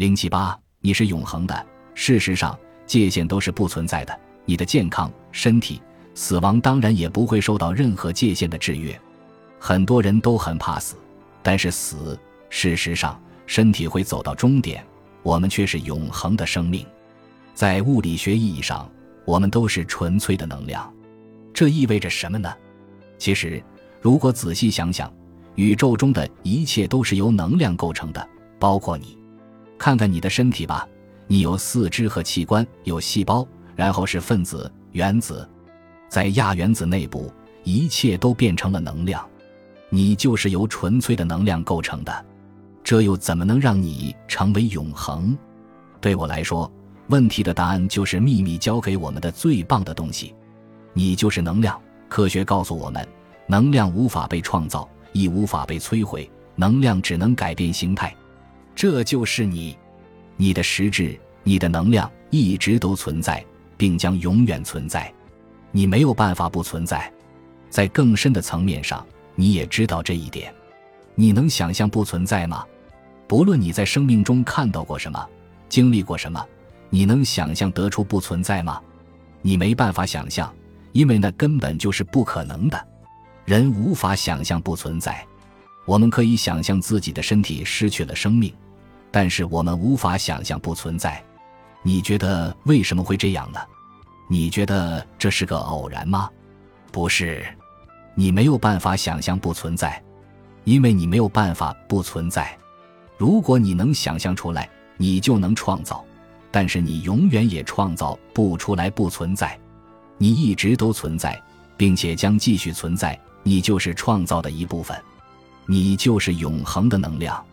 零七八，你是永恒的。事实上，界限都是不存在的。你的健康、身体、死亡当然也不会受到任何界限的制约。很多人都很怕死，但是死，事实上，身体会走到终点，我们却是永恒的生命。在物理学意义上，我们都是纯粹的能量。这意味着什么呢？其实，如果仔细想想，宇宙中的一切都是由能量构成的，包括你。看看你的身体吧，你有四肢和器官，有细胞，然后是分子、原子，在亚原子内部，一切都变成了能量。你就是由纯粹的能量构成的，这又怎么能让你成为永恒？对我来说，问题的答案就是秘密教给我们的最棒的东西。你就是能量。科学告诉我们，能量无法被创造，亦无法被摧毁，能量只能改变形态。这就是你，你的实质，你的能量一直都存在，并将永远存在。你没有办法不存在。在更深的层面上，你也知道这一点。你能想象不存在吗？不论你在生命中看到过什么，经历过什么，你能想象得出不存在吗？你没办法想象，因为那根本就是不可能的。人无法想象不存在。我们可以想象自己的身体失去了生命。但是我们无法想象不存在，你觉得为什么会这样呢？你觉得这是个偶然吗？不是，你没有办法想象不存在，因为你没有办法不存在。如果你能想象出来，你就能创造，但是你永远也创造不出来不存在。你一直都存在，并且将继续存在，你就是创造的一部分，你就是永恒的能量。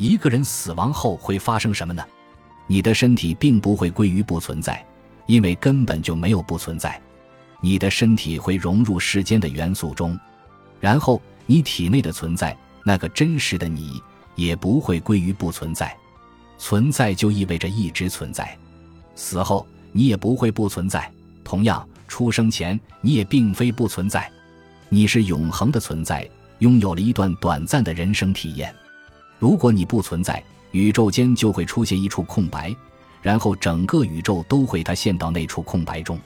一个人死亡后会发生什么呢？你的身体并不会归于不存在，因为根本就没有不存在。你的身体会融入世间的元素中，然后你体内的存在，那个真实的你，也不会归于不存在。存在就意味着一直存在，死后你也不会不存在。同样，出生前你也并非不存在，你是永恒的存在，拥有了一段短暂的人生体验。如果你不存在，宇宙间就会出现一处空白，然后整个宇宙都会塌陷到那处空白中。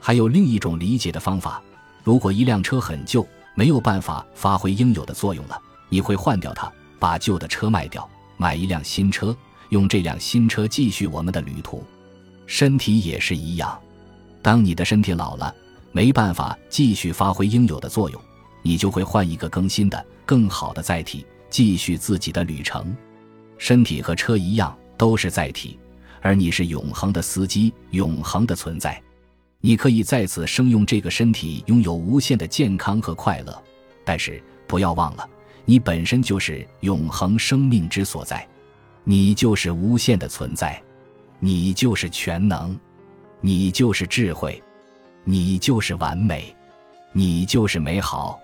还有另一种理解的方法：如果一辆车很旧，没有办法发挥应有的作用了，你会换掉它，把旧的车卖掉，买一辆新车，用这辆新车继续我们的旅途。身体也是一样，当你的身体老了，没办法继续发挥应有的作用，你就会换一个更新的、更好的载体。继续自己的旅程，身体和车一样都是载体，而你是永恒的司机，永恒的存在。你可以在此生用这个身体，拥有无限的健康和快乐。但是不要忘了，你本身就是永恒生命之所在，你就是无限的存在，你就是全能，你就是智慧，你就是完美，你就是美好，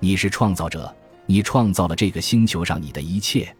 你是创造者。你创造了这个星球上你的一切。